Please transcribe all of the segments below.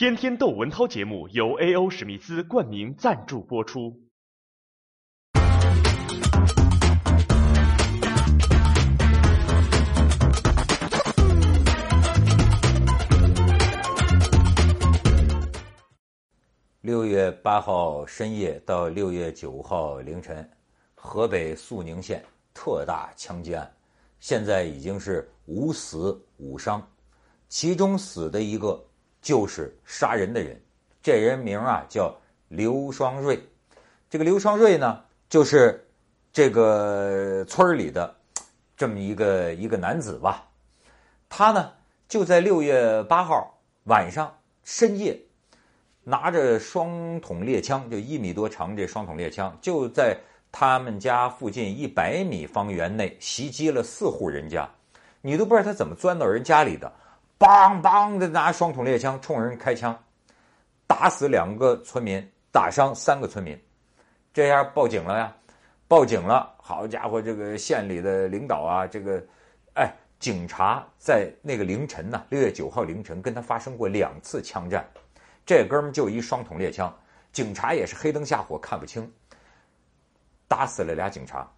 天天逗文涛节目由 A.O. 史密斯冠名赞助播出。六月八号深夜到六月九号凌晨，河北肃宁县特大枪击案，现在已经是五死五伤，其中死的一个就是杀人的人，这人名啊叫刘双瑞，这个刘双瑞呢就是这个村里的这么一个一个男子吧，他呢就在六月八号晚上深夜。拿着双筒猎枪，就一米多长，这双筒猎枪就在他们家附近一百米方圆内袭击了四户人家，你都不知道他怎么钻到人家里的，梆梆的拿双筒猎枪冲人开枪，打死两个村民，打伤三个村民，这样报警了呀，报警了，好家伙，这个县里的领导啊，这个，哎，警察在那个凌晨呢，六月九号凌晨跟他发生过两次枪战。这哥们就一双筒猎枪，警察也是黑灯瞎火看不清，打死了俩警察，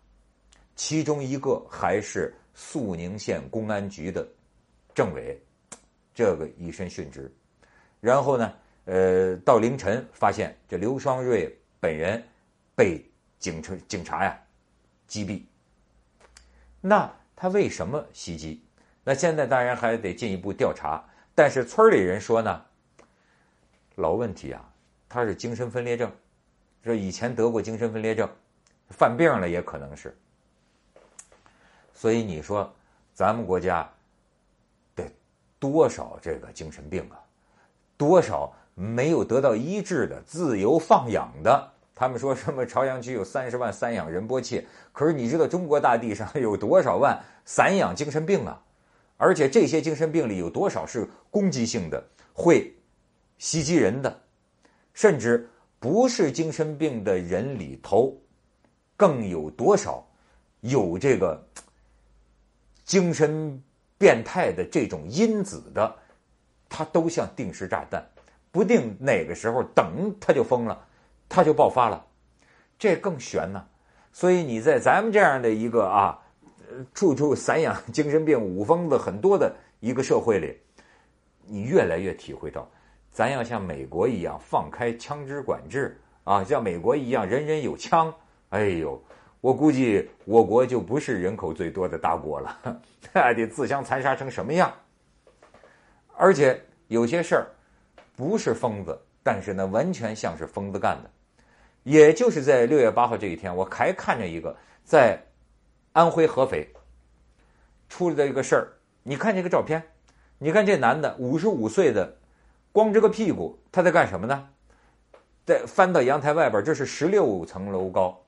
其中一个还是肃宁县公安局的政委，这个以身殉职。然后呢，呃，到凌晨发现这刘双瑞本人被警察警察呀击毙。那他为什么袭击？那现在当然还得进一步调查。但是村里人说呢。老问题啊，他是精神分裂症，说以前得过精神分裂症，犯病了也可能是。所以你说，咱们国家多少这个精神病啊？多少没有得到医治的自由放养的？他们说什么朝阳区有三十万散养仁波切，可是你知道中国大地上有多少万散养精神病啊？而且这些精神病里有多少是攻击性的？会。袭击人的，甚至不是精神病的人里头，更有多少有这个精神变态的这种因子的，它都像定时炸弹，不定哪个时候等它就疯了，它就爆发了，这更悬呢。所以你在咱们这样的一个啊，处处散养精神病五疯子很多的一个社会里，你越来越体会到。咱要像美国一样放开枪支管制啊，像美国一样人人有枪，哎呦，我估计我国就不是人口最多的大国了，那 得自相残杀成什么样？而且有些事儿不是疯子，但是呢，完全像是疯子干的。也就是在六月八号这一天，我还看见一个在安徽合肥出了一个事儿。你看这个照片，你看这男的五十五岁的。光着个屁股，他在干什么呢？在翻到阳台外边，这是十六层楼高，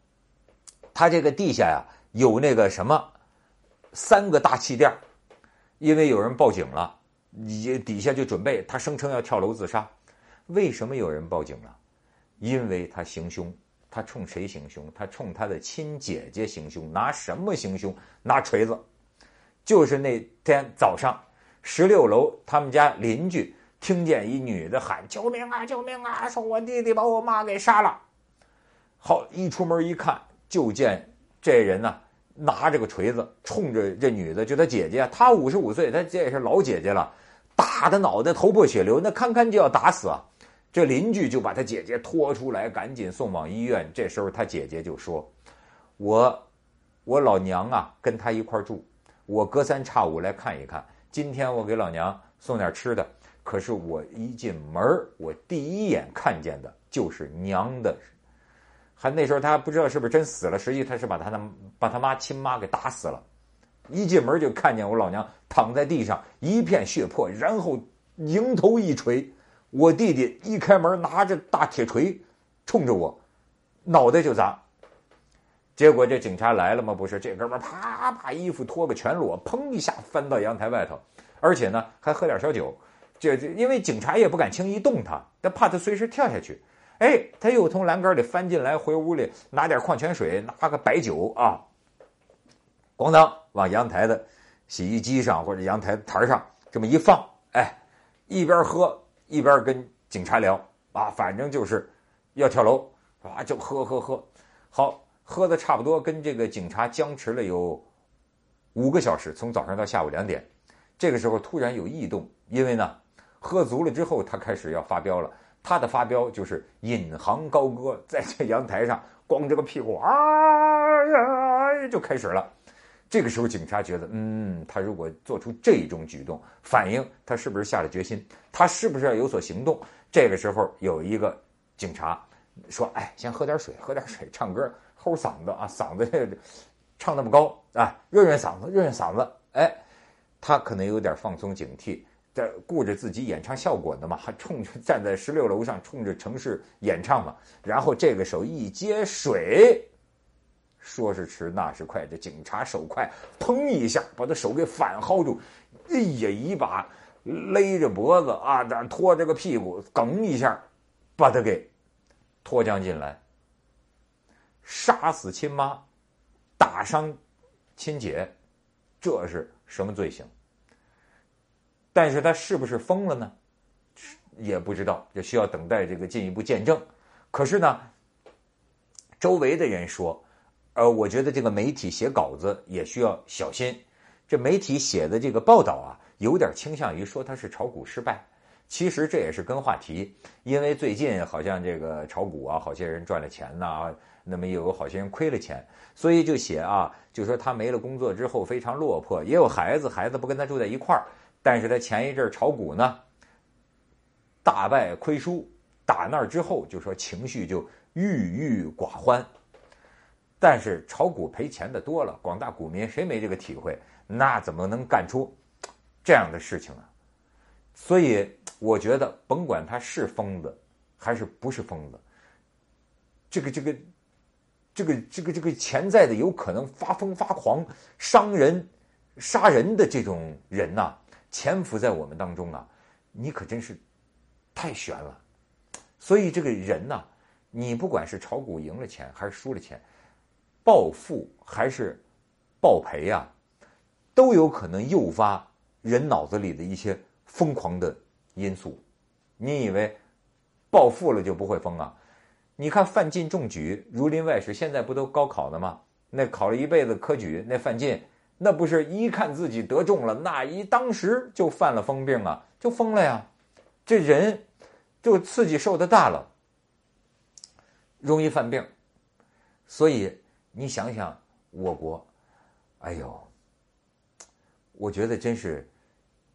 他这个地下呀有那个什么三个大气垫因为有人报警了，底下就准备，他声称要跳楼自杀。为什么有人报警了？因为他行凶，他冲谁行凶？他冲他的亲姐姐行凶，拿什么行凶？拿锤子。就是那天早上，十六楼他们家邻居。听见一女的喊：“救命啊！救命啊！说我弟弟把我妈给杀了。”好，一出门一看，就见这人呢拿着个锤子，冲着这女的，就她姐姐，她五十五岁，她这也是老姐姐了，打的脑袋头破血流，那堪堪就要打死啊！这邻居就把她姐姐拖出来，赶紧送往医院。这时候她姐姐就说：“我，我老娘啊，跟她一块住，我隔三差五来看一看。今天我给老娘送点吃的。”可是我一进门我第一眼看见的就是娘的，还那时候他不知道是不是真死了，实际他是把他的把他妈亲妈给打死了。一进门就看见我老娘躺在地上一片血泊，然后迎头一锤，我弟弟一开门拿着大铁锤冲着我，脑袋就砸。结果这警察来了吗？不是，这哥们啪把衣服脱个全裸，砰一下翻到阳台外头，而且呢还喝点小酒。这这，因为警察也不敢轻易动他，他怕他随时跳下去。哎，他又从栏杆里翻进来，回屋里拿点矿泉水，拿个白酒啊，咣当往阳台的洗衣机上或者阳台台上这么一放，哎，一边喝一边跟警察聊啊，反正就是要跳楼啊，就喝喝喝，好喝的差不多，跟这个警察僵持了有五个小时，从早上到下午两点。这个时候突然有异动，因为呢，喝足了之后，他开始要发飙了。他的发飙就是引吭高歌，在这阳台上光着个屁股啊呀就开始了。这个时候警察觉得，嗯，他如果做出这种举动，反映他是不是下了决心，他是不是要有所行动？这个时候有一个警察说：“哎，先喝点水，喝点水，唱歌，齁嗓子啊，嗓子唱那么高啊，润润嗓子，润润嗓子。”哎，他可能有点放松警惕。在顾着自己演唱效果的嘛，还冲着站在十六楼上冲着城市演唱嘛，然后这个手一接水，说是迟那是快，这警察手快，砰一下把他手给反薅住，哎呀，一把勒着脖子啊，拖着个屁股，梗一下把他给拖将进来，杀死亲妈，打伤亲姐，这是什么罪行？但是他是不是疯了呢？也不知道，就需要等待这个进一步见证。可是呢，周围的人说，呃，我觉得这个媒体写稿子也需要小心。这媒体写的这个报道啊，有点倾向于说他是炒股失败。其实这也是跟话题，因为最近好像这个炒股啊，好些人赚了钱呐，那么也有好些人亏了钱，所以就写啊，就说他没了工作之后非常落魄，也有孩子，孩子不跟他住在一块儿。但是他前一阵炒股呢，大败亏输，打那儿之后就说情绪就郁郁寡欢。但是炒股赔钱的多了，广大股民谁没这个体会？那怎么能干出这样的事情呢？所以我觉得，甭管他是疯子还是不是疯子，这个这个这个这个这个潜在的有可能发疯发狂、伤人、杀人的这种人呐。潜伏在我们当中啊，你可真是太悬了。所以这个人呐，你不管是炒股赢了钱还是输了钱，暴富还是暴赔啊，都有可能诱发人脑子里的一些疯狂的因素。你以为暴富了就不会疯啊？你看范进中举，儒林外史，现在不都高考呢吗？那考了一辈子科举，那范进。那不是一看自己得中了，那一当时就犯了疯病啊，就疯了呀！这人就刺激受的大了，容易犯病。所以你想想，我国，哎呦，我觉得真是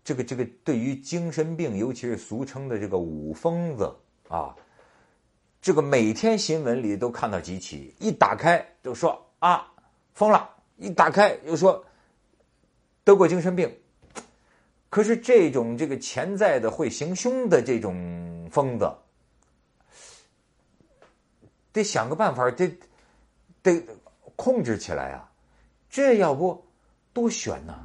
这个这个对于精神病，尤其是俗称的这个五疯子啊，这个每天新闻里都看到几起，一打开就说啊疯了，一打开又说。得过精神病，可是这种这个潜在的会行凶的这种疯子，得想个办法，得得控制起来啊！这要不多悬呐！